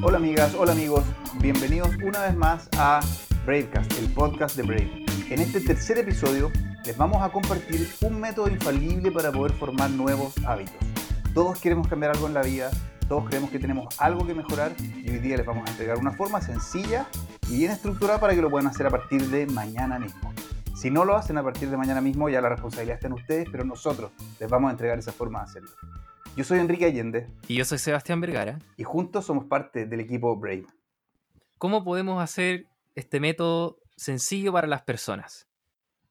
Hola amigas, hola amigos, bienvenidos una vez más a Bravecast, el podcast de Brave. En este tercer episodio les vamos a compartir un método infalible para poder formar nuevos hábitos. Todos queremos cambiar algo en la vida, todos creemos que tenemos algo que mejorar y hoy día les vamos a entregar una forma sencilla y bien estructurada para que lo puedan hacer a partir de mañana mismo. Si no lo hacen a partir de mañana mismo, ya la responsabilidad está en ustedes, pero nosotros les vamos a entregar esa forma de hacerlo. Yo soy Enrique Allende. Y yo soy Sebastián Vergara. Y juntos somos parte del equipo Brave. ¿Cómo podemos hacer este método sencillo para las personas?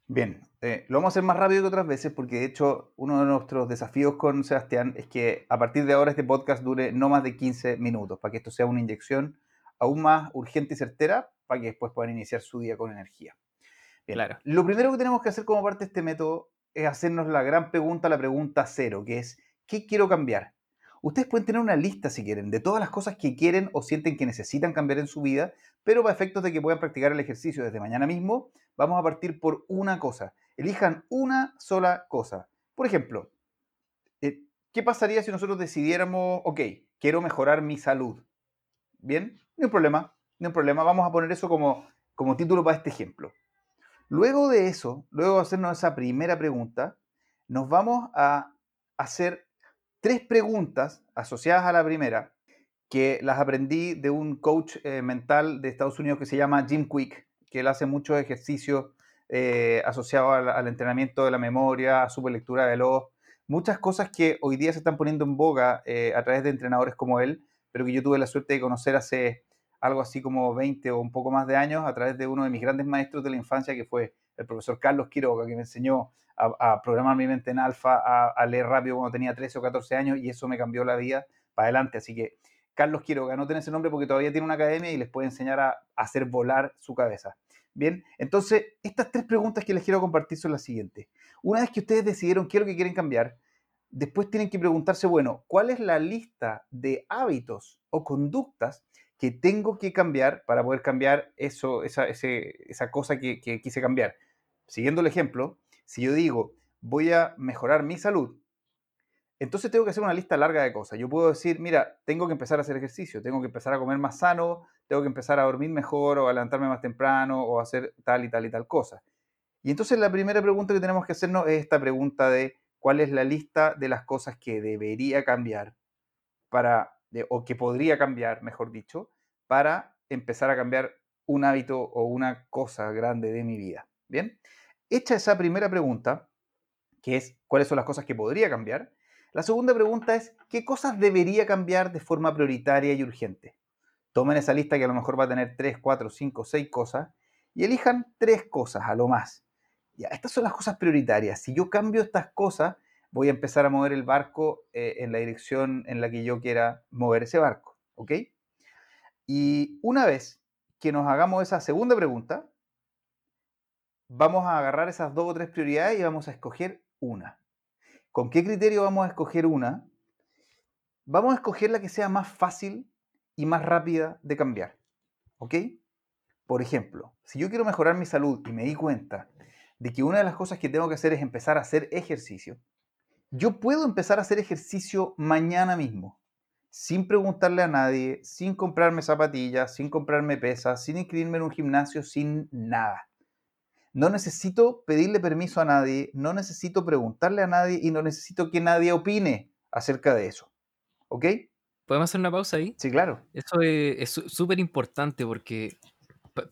Bien, eh, lo vamos a hacer más rápido que otras veces porque de hecho uno de nuestros desafíos con Sebastián es que a partir de ahora este podcast dure no más de 15 minutos para que esto sea una inyección aún más urgente y certera para que después puedan iniciar su día con energía. Bien, claro. Lo primero que tenemos que hacer como parte de este método es hacernos la gran pregunta, la pregunta cero, que es ¿qué quiero cambiar? Ustedes pueden tener una lista, si quieren, de todas las cosas que quieren o sienten que necesitan cambiar en su vida, pero para efectos de que puedan practicar el ejercicio desde mañana mismo, vamos a partir por una cosa. Elijan una sola cosa. Por ejemplo, eh, ¿qué pasaría si nosotros decidiéramos, ok, quiero mejorar mi salud? Bien, no hay problema, no hay problema. Vamos a poner eso como, como título para este ejemplo. Luego de eso, luego de hacernos esa primera pregunta, nos vamos a hacer tres preguntas asociadas a la primera que las aprendí de un coach eh, mental de Estados Unidos que se llama Jim Quick, que él hace muchos ejercicios eh, asociados al, entrenamiento de la memoria, a su lectura de los, muchas cosas que hoy día se están poniendo en boga eh, a través de entrenadores como él, pero que yo tuve la suerte de conocer hace algo así como 20 o un poco más de años a través de uno de mis grandes maestros de la infancia, que fue el profesor Carlos Quiroga, que me enseñó a, programar mi mente en alfa, a, leer rápido cuando tenía 13 o 14 años, y eso me cambió la vida para adelante. Así que Carlos Quiroga, no tiene ese nombre porque todavía tiene una academia y les puede enseñar a, hacer volar su cabeza. Bien, entonces estas tres preguntas que les quiero compartir son las siguientes. Una vez que ustedes decidieron qué es lo que quieren cambiar, después tienen que preguntarse, bueno, ¿cuál es la lista de hábitos o conductas que tengo que cambiar para poder cambiar eso, esa, esa cosa que, quise cambiar. Siguiendo el ejemplo, si yo digo, voy a mejorar mi salud, entonces tengo que hacer una lista larga de cosas. Yo puedo decir, mira, tengo que empezar a hacer ejercicio, tengo que empezar a comer más sano, tengo que empezar a dormir mejor o a levantarme más temprano o a hacer tal y tal y tal cosa. Y entonces la primera pregunta que tenemos que hacernos es esta pregunta de cuál es la lista de las cosas que debería cambiar para o que podría cambiar, mejor dicho, para empezar a cambiar un hábito o una cosa grande de mi vida. Bien, hecha esa primera pregunta, que es cuáles son las cosas que podría cambiar, la segunda pregunta es qué cosas debería cambiar de forma prioritaria y urgente. Tomen esa lista que a lo mejor va a tener 3, 4, 5, 6 cosas y elijan tres cosas a lo más. Ya, estas son las cosas prioritarias. Si yo cambio estas cosas, voy a empezar a mover el barco eh, en la dirección en la que yo quiera mover ese barco. ¿Ok? Y una vez que nos hagamos esa segunda pregunta, vamos a agarrar esas dos o tres prioridades y vamos a escoger una. ¿Con qué criterio vamos a escoger una? Vamos a escoger la que sea más fácil y más rápida de cambiar. ¿Ok? Por ejemplo, si yo quiero mejorar mi salud y me di cuenta de que una de las cosas que tengo que hacer es empezar a hacer ejercicio, yo puedo empezar a hacer ejercicio mañana mismo, sin preguntarle a nadie, sin comprarme zapatillas, sin comprarme pesas, sin inscribirme en un gimnasio, sin nada. No necesito pedirle permiso a nadie, no necesito preguntarle a nadie y no necesito que nadie opine acerca de eso. ¿Ok? ¿Podemos hacer una pausa ahí? Sí, claro. Eso es súper importante porque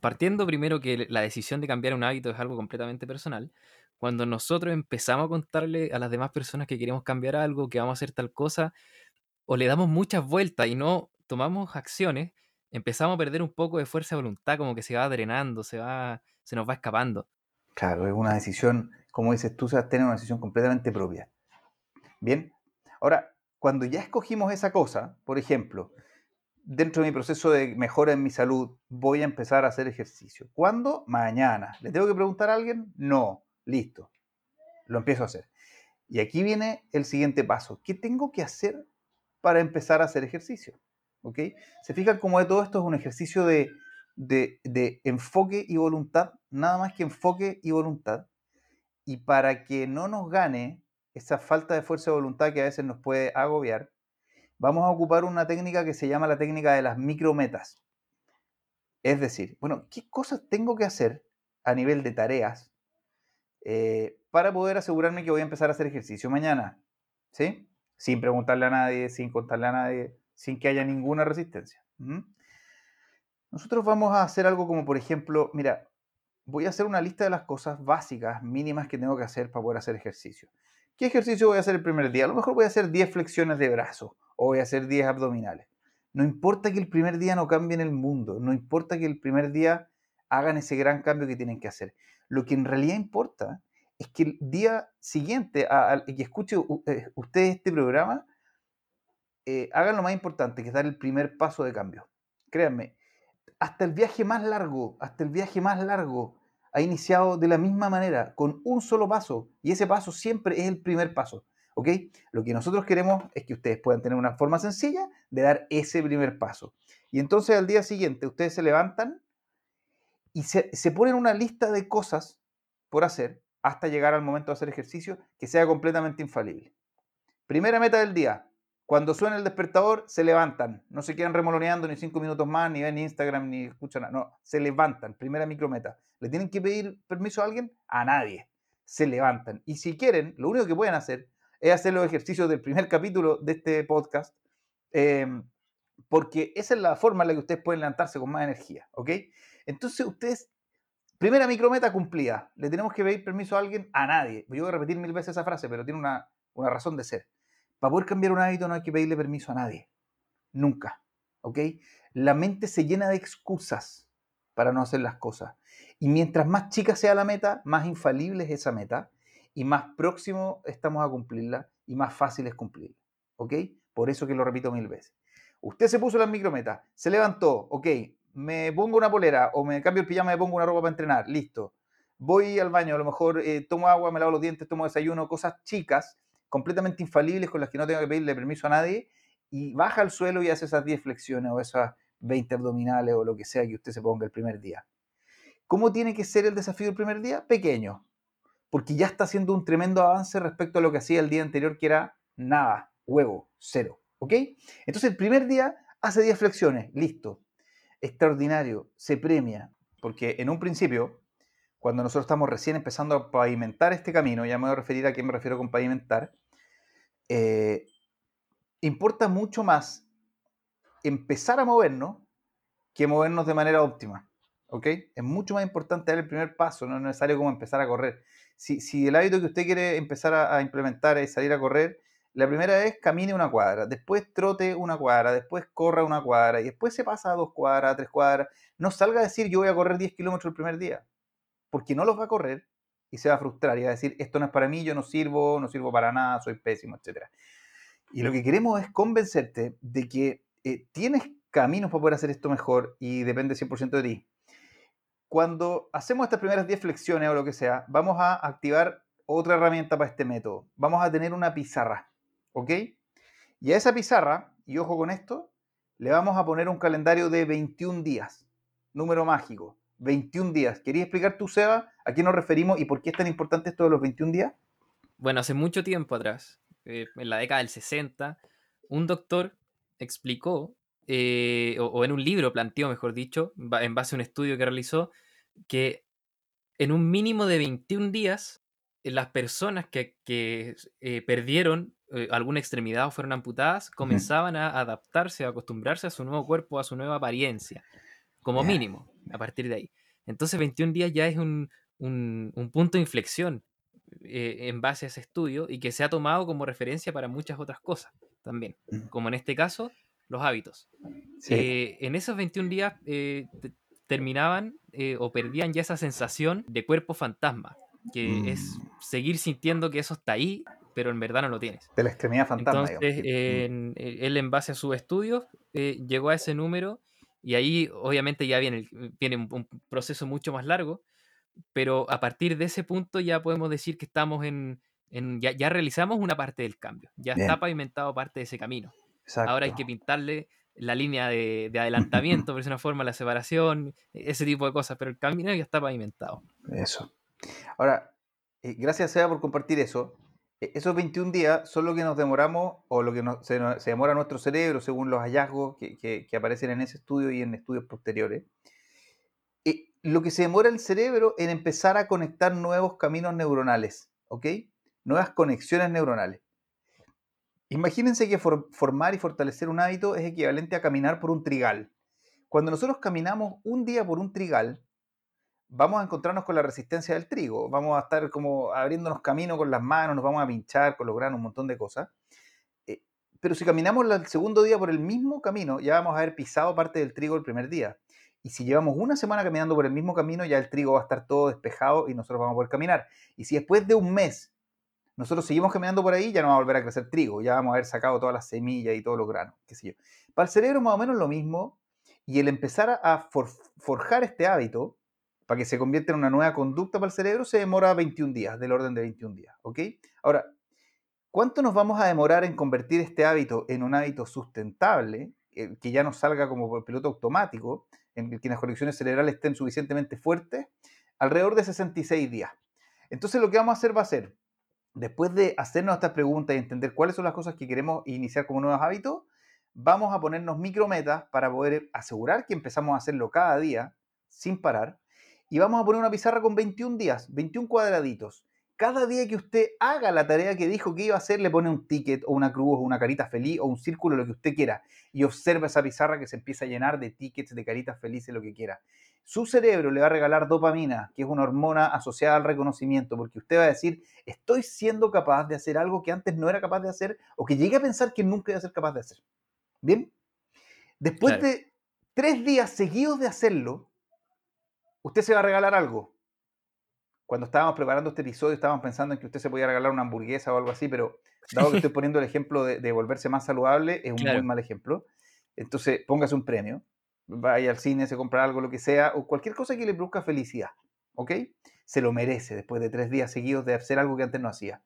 partiendo primero que la decisión de cambiar un hábito es algo completamente personal, cuando nosotros empezamos a contarle a las demás personas que queremos cambiar algo, que vamos a hacer tal cosa, o le damos muchas vueltas y no tomamos acciones, empezamos a perder un poco de fuerza de voluntad, como que se va drenando, se va, se nos va escapando. Claro, es una decisión, como dices tú, se tener una decisión completamente propia. Bien, ahora, cuando ya escogimos esa cosa, por ejemplo, dentro de mi proceso de mejora en mi salud, voy a empezar a hacer ejercicio. ¿Cuándo? Mañana. ¿Le tengo que preguntar a alguien? No. Listo. Lo empiezo a hacer. Y aquí viene el siguiente paso. ¿Qué tengo que hacer para empezar a hacer ejercicio? ¿Ok? Se fijan cómo de todo esto es un ejercicio de, de enfoque y voluntad, nada más que enfoque y voluntad. Y para que no nos gane esa falta de fuerza de voluntad que a veces nos puede agobiar, vamos a ocupar una técnica que se llama la técnica de las micrometas. Es decir, bueno, ¿qué cosas tengo que hacer a nivel de tareas eh, para poder asegurarme que voy a empezar a hacer ejercicio mañana? ¿Sí? Sin preguntarle a nadie, sin contarle a nadie, sin que haya ninguna resistencia. Nosotros vamos a hacer algo como, por ejemplo, mira, voy a hacer una lista de las cosas básicas, mínimas que tengo que hacer para poder hacer ejercicio. ¿Qué ejercicio voy a hacer el primer día? A lo mejor voy a hacer 10 flexiones de brazo o voy a hacer 10 abdominales. No importa que el primer día no cambien el mundo, no importa que el primer día hagan ese gran cambio que tienen que hacer. Lo que en realidad importa es que el día siguiente, y que escuche eh, usted este programa, eh, hagan lo más importante, que es dar el primer paso de cambio. Créanme, hasta el viaje más largo, hasta el viaje más largo, ha iniciado de la misma manera, con un solo paso, y ese paso siempre es el primer paso. ¿Ok? Lo que nosotros queremos es que ustedes puedan tener una forma sencilla de dar ese primer paso. Y entonces al día siguiente ustedes se levantan y se, se ponen una lista de cosas por hacer hasta llegar al momento de hacer ejercicio que sea completamente infalible. Primera meta del día, cuando suena el despertador, se levantan. No se quedan remoloneando ni cinco minutos más, ni ven Instagram, ni escuchan nada. No, se levantan. Primera micrometa. ¿Le tienen que pedir permiso a alguien? A nadie. Se levantan. Y si quieren, lo único que pueden hacer es hacer los ejercicios del primer capítulo de este podcast, em, porque esa es la forma en la que ustedes pueden levantarse con más energía. ¿Ok? Entonces, ustedes Primera micrometa cumplida. ¿Le tenemos que pedir permiso a alguien? A nadie. Yo voy a repetir mil veces esa frase, pero tiene una, una razón de ser. Para poder cambiar un hábito no hay que pedirle permiso a nadie. Nunca. ¿Ok? La mente se llena de excusas para no hacer las cosas. Y mientras más chica sea la meta, más infalible es esa meta y más próximo estamos a cumplirla y más fácil es cumplirla. ¿Ok? Por eso que lo repito mil veces. Usted se puso la micrometa, se levantó, ok, me pongo una polera o me cambio el pijama, me pongo una ropa para entrenar, listo. Voy al baño, a lo mejor eh, tomo agua, me lavo los dientes, tomo desayuno, cosas chicas completamente infalibles con las que no tengo que pedirle permiso a nadie y baja al suelo y hace esas 10 flexiones o esas 20 abdominales o lo que sea que usted se ponga el primer día. ¿Cómo tiene que ser el desafío del primer día? Pequeño, porque ya está haciendo un tremendo avance respecto a lo que hacía el día anterior, que era nada, huevo, cero. ¿Ok? Entonces el primer día hace 10 flexiones, listo. Extraordinario, se premia, porque en un principio, cuando nosotros estamos recién empezando a pavimentar este camino, ya me voy a referir a qué me refiero con pavimentar, eh, importa mucho más empezar a movernos que movernos de manera óptima. ¿Ok? Es mucho más importante dar el primer paso, no es necesario como empezar a correr. Si, si el hábito que usted quiere empezar a, implementar es salir a correr, la primera vez camine una cuadra, después trote una cuadra, después corra una cuadra y después se pasa a dos cuadras, a tres cuadras. No salga a decir yo voy a correr 10 kilómetros el primer día, porque no los va a correr y se va a frustrar y va a decir, esto no es para mí, yo no sirvo, no sirvo para nada, soy pésimo, etc. Y lo que queremos es convencerte de que eh, tienes caminos para poder hacer esto mejor y depende 100% de ti. Cuando hacemos estas primeras 10 flexiones o lo que sea, vamos a activar otra herramienta para este método. Vamos a tener una pizarra, ¿ok? Y a esa pizarra, y ojo con esto, le vamos a poner un calendario de 21 días, número mágico. 21 días. ¿Querías explicar tú, Seba, a qué nos referimos y por qué es tan importante esto de los 21 días? Bueno, hace mucho tiempo atrás, eh, en la década del 60, un doctor explicó, eh, o, en un libro planteó, mejor dicho, en base a un estudio que realizó, que en un mínimo de 21 días, eh, las personas que, perdieron alguna extremidad o fueron amputadas comenzaban a adaptarse, a acostumbrarse a su nuevo cuerpo, a su nueva apariencia, como mínimo a partir de ahí. Entonces 21 días ya es un, punto de inflexión eh, en base a ese estudio y que se ha tomado como referencia para muchas otras cosas también, como en este caso los hábitos. Eh, en esos 21 días eh, terminaban o perdían ya esa sensación de cuerpo fantasma, que es mm. seguir sintiendo que eso está ahí, pero en verdad no lo tienes. De la extremidad fantasma. Entonces, él en base a sus estudios llegó a ese número y ahí obviamente ya viene, viene un, proceso mucho más largo, pero a partir de ese punto ya podemos decir que estamos en, ya, realizamos una parte del cambio, ya está pavimentado parte de ese camino. Ahora hay que pintarle la línea de, adelantamiento, por una forma, la separación, e, ese tipo de cosas, pero el camino ya está pavimentado. Eso. Ahora, eh, gracias Seba por compartir eso. E, esos 21 días son lo que nos demoramos o lo que se, demora nuestro cerebro según los hallazgos que, aparecen en ese estudio y en estudios posteriores. Y lo que se demora el cerebro en empezar a conectar nuevos caminos neuronales, ¿ok? Nuevas conexiones neuronales. Imagínense que formar y fortalecer un hábito es equivalente a caminar por un trigal. Cuando nosotros caminamos un día por un trigal, vamos a encontrarnos con la resistencia del trigo, vamos a estar como abriéndonos camino con las manos, nos vamos a pinchar con los granos, un montón de cosas. Eh, pero si caminamos el segundo día por el mismo camino, ya vamos a haber pisado parte del trigo el primer día. Y si llevamos una semana caminando por el mismo camino, ya el trigo va a estar todo despejado y nosotros vamos a poder caminar. Y si después de un mes nosotros seguimos caminando por ahí, ya no va a volver a crecer trigo, ya vamos a haber sacado todas las semillas y todos los granos, qué sé yo. Para el cerebro más o menos lo mismo, y el empezar a forjar este hábito, para que se convierta en una nueva conducta para el cerebro, se demora 21 días, del orden de 21 días, ¿ok? Ahora, ¿cuánto nos vamos a demorar en convertir este hábito en un hábito sustentable, eh, que ya nos salga como por piloto automático, en el que las conexiones cerebrales estén suficientemente fuertes? Alrededor de 66 días. Entonces lo que vamos a hacer va a ser después de hacernos estas preguntas y entender cuáles son las cosas que queremos iniciar como nuevos hábitos, vamos a ponernos micrometas para poder asegurar que empezamos a hacerlo cada día sin parar. Y vamos a poner una pizarra con 21 días, 21 cuadraditos. Cada día que usted haga la tarea que dijo que iba a hacer, le pone un ticket o una cruz o una carita feliz o un círculo, lo que usted quiera. Y observa esa pizarra que se empieza a llenar de tickets, de caritas felices, lo que quiera su cerebro le va a regalar dopamina, que es una hormona asociada al reconocimiento, porque usted va a decir, estoy siendo capaz de hacer algo que antes no era capaz de hacer o que llegué a pensar que nunca iba a ser capaz de hacer. ¿Bien? Después de tres días seguidos de hacerlo, usted se va a regalar algo. Cuando estábamos preparando este episodio, estábamos pensando en que usted se podía regalar una hamburguesa o algo así, pero dado que estoy poniendo el ejemplo de, volverse más saludable, es un muy mal ejemplo. Entonces, póngase un premio vaya al cine, se compra algo, lo que sea, o cualquier cosa que le produzca felicidad, ¿ok? Se lo merece después de tres días seguidos de hacer algo que antes no hacía.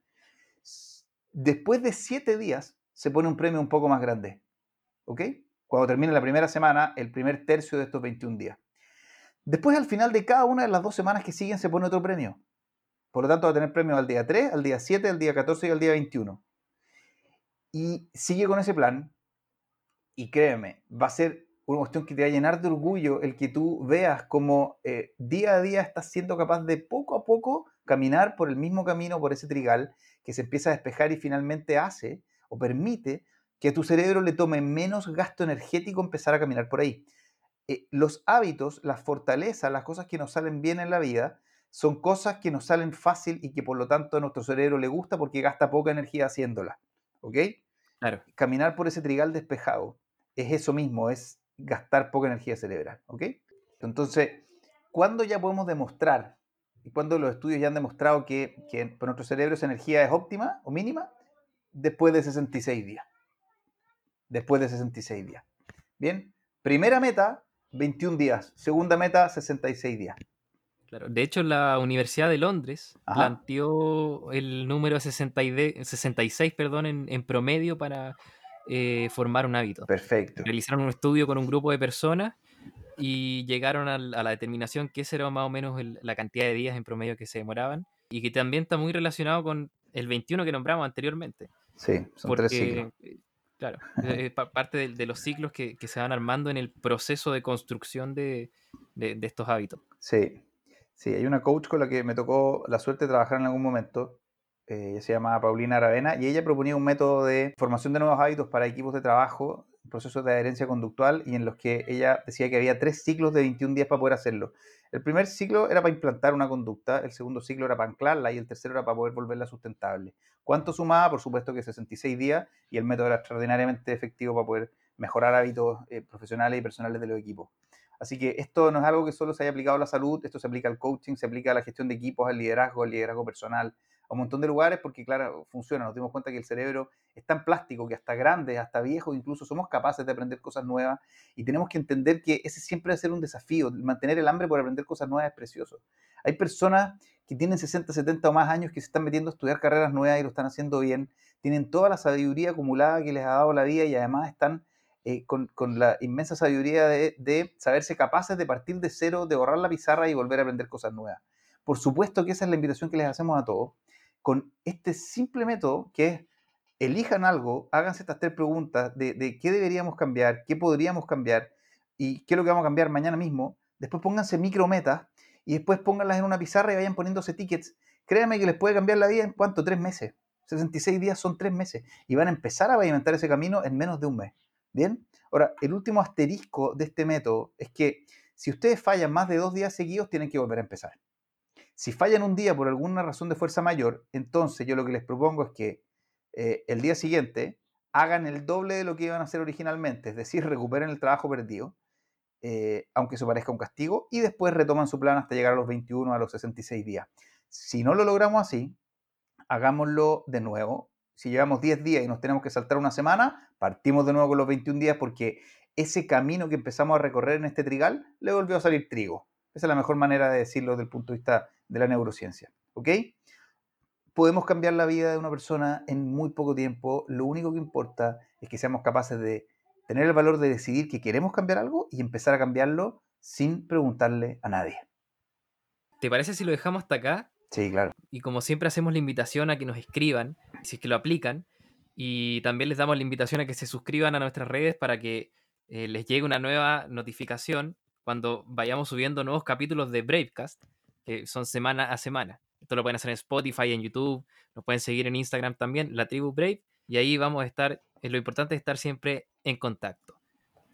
Después de siete días se pone un premio un poco más grande, ¿ok? Cuando termine la primera semana, el primer tercio de estos 21 días. Después, al final de cada una de las dos semanas que siguen, se pone otro premio. Por lo tanto, va a tener premio al día 3, al día 7, al día 14 y al día 21. Y sigue con ese plan. Y créeme, va a ser una cuestión que te va a llenar de orgullo el que tú veas como eh, día a día estás siendo capaz de poco a poco caminar por el mismo camino, por ese trigal, que se empieza a despejar y finalmente hace o permite que a tu cerebro le tome menos gasto energético empezar a caminar por ahí. Eh, los hábitos, las fortalezas, las cosas que nos salen bien en la vida, son cosas que nos salen fácil y que por lo tanto a nuestro cerebro le gusta porque gasta poca energía haciéndolas. ¿Ok? Claro. Caminar por ese trigal despejado es eso mismo, es gastar poca energía cerebral. ¿Ok? Entonces, ¿cuándo ya podemos demostrar y cuándo los estudios ya han demostrado que, que para nuestro cerebro esa energía es óptima o mínima? Después de 66 días. Después de 66 días. Bien, primera meta, 21 días. Segunda meta, 66 días. Claro. De hecho, la Universidad de Londres planteó el número 66 perdón, en, en promedio para eh, formar un hábito. Perfecto. Realizaron un estudio con un grupo de personas y llegaron a, la determinación que esa era más o menos la cantidad de días en promedio que se demoraban y que también está muy relacionado con el 21 que nombramos anteriormente. Sí, son tres ciclos. Eh, claro, es parte de, los ciclos que, se van armando en el proceso de construcción de, de, estos hábitos. Sí, sí, hay una coach con la que me tocó la suerte de trabajar en algún momento eh, se llama Paulina Aravena, y ella proponía un método de formación de nuevos hábitos para equipos de trabajo, procesos de adherencia conductual, y en los que ella decía que había tres ciclos de 21 días para poder hacerlo. El primer ciclo era para implantar una conducta, el segundo ciclo era para anclarla y el tercero era para poder volverla sustentable. ¿Cuánto sumaba? Por supuesto que 66 días y el método era extraordinariamente efectivo para poder mejorar hábitos eh, profesionales y personales de los equipos. Así que esto no es algo que solo se haya aplicado a la salud, esto se aplica al coaching, se aplica a la gestión de equipos, al liderazgo, al liderazgo personal, a un montón de lugares porque, claro, funciona. Nos dimos cuenta que el cerebro es tan plástico que hasta grandes, hasta viejos, incluso somos capaces de aprender cosas nuevas y tenemos que entender que ese siempre va a ser un desafío. Mantener el hambre por aprender cosas nuevas es precioso. Hay personas que tienen 60, 70 o más años que se están metiendo a estudiar carreras nuevas y lo están haciendo bien. Tienen toda la sabiduría acumulada que les ha dado la vida y además están eh, con, la inmensa sabiduría de, de saberse capaces de partir de cero, de borrar la pizarra y volver a aprender cosas nuevas. Por supuesto que esa es la invitación que les hacemos a todos con este simple método que es elijan algo, háganse estas tres preguntas de, qué deberíamos cambiar, qué podríamos cambiar y qué es lo que vamos a cambiar mañana mismo. Después pónganse micrometas y después pónganlas en una pizarra y vayan poniéndose tickets. Créanme que les puede cambiar la vida en cuánto, tres meses. 66 días son tres meses y van a empezar a pavimentar ese camino en menos de un mes. Bien, ahora, el último asterisco de este método es que si ustedes fallan más de dos días seguidos, tienen que volver a empezar. Si fallan un día por alguna razón de fuerza mayor, entonces yo lo que les propongo es que eh, el día siguiente hagan el doble de lo que iban a hacer originalmente, es decir, recuperen el trabajo perdido, eh, aunque eso parezca un castigo, y después retoman su plan hasta llegar a los 21, a los 66 días. Si no lo logramos así, hagámoslo de nuevo. Si llevamos 10 días y nos tenemos que saltar una semana, partimos de nuevo con los 21 días porque ese camino que empezamos a recorrer en este trigal le volvió a salir trigo. Esa es la mejor manera de decirlo desde el punto de vista de la neurociencia. ¿Ok? Podemos cambiar la vida de una persona en muy poco tiempo. Lo único que importa es que seamos capaces de tener el valor de decidir que queremos cambiar algo y empezar a cambiarlo sin preguntarle a nadie. ¿Te parece si lo dejamos hasta acá? Sí, claro. Y como siempre hacemos la invitación a que nos escriban, si es que lo aplican, y también les damos la invitación a que se suscriban a nuestras redes para que eh, les llegue una nueva notificación cuando vayamos subiendo nuevos capítulos de Bravecast, que son semana a semana. Esto lo pueden hacer en Spotify, en YouTube, nos pueden seguir en Instagram también, la tribu Brave, y ahí vamos a estar, lo importante es estar siempre en contacto.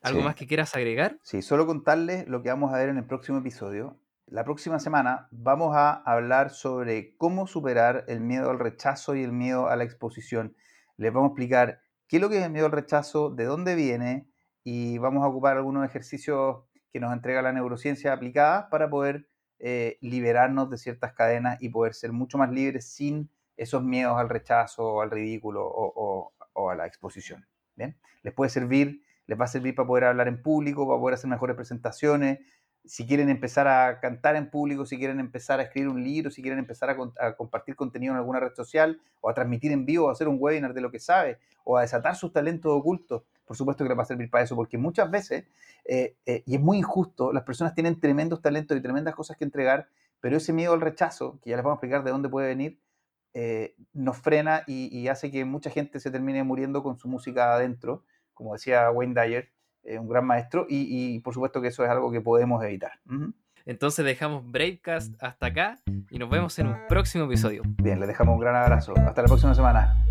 ¿Algo más que quieras agregar? Sí, solo contarles lo que vamos a ver en el próximo episodio. La próxima semana vamos a hablar sobre cómo superar el miedo al rechazo y el miedo a la exposición. Les vamos a explicar qué es lo que es el miedo al rechazo, de dónde viene y vamos a ocupar algunos ejercicios que nos entrega la neurociencia aplicada para poder eh, liberarnos de ciertas cadenas y poder ser mucho más libres sin esos miedos al rechazo, al ridículo o, a la exposición. ¿bien? Les puede servir, les va a servir para poder hablar en público, para poder hacer mejores presentaciones, si quieren empezar a cantar en público, si quieren empezar a escribir un libro, si quieren empezar a, compartir contenido en alguna red social, o a transmitir en vivo, o a hacer un webinar de lo que sabe, o a desatar sus talentos ocultos, por supuesto que les va a servir para eso, porque muchas veces, eh, eh, y es muy injusto, las personas tienen tremendos talentos y tremendas cosas que entregar, pero ese miedo al rechazo, que ya les vamos a explicar de dónde puede venir, eh, nos frena y, y, hace que mucha gente se termine muriendo con su música adentro, como decía Wayne Dyer, un gran maestro y, por supuesto que eso es algo que podemos evitar. Entonces dejamos Bravecast hasta acá y nos vemos en un próximo episodio. Bien, les dejamos un gran abrazo. Hasta la próxima semana.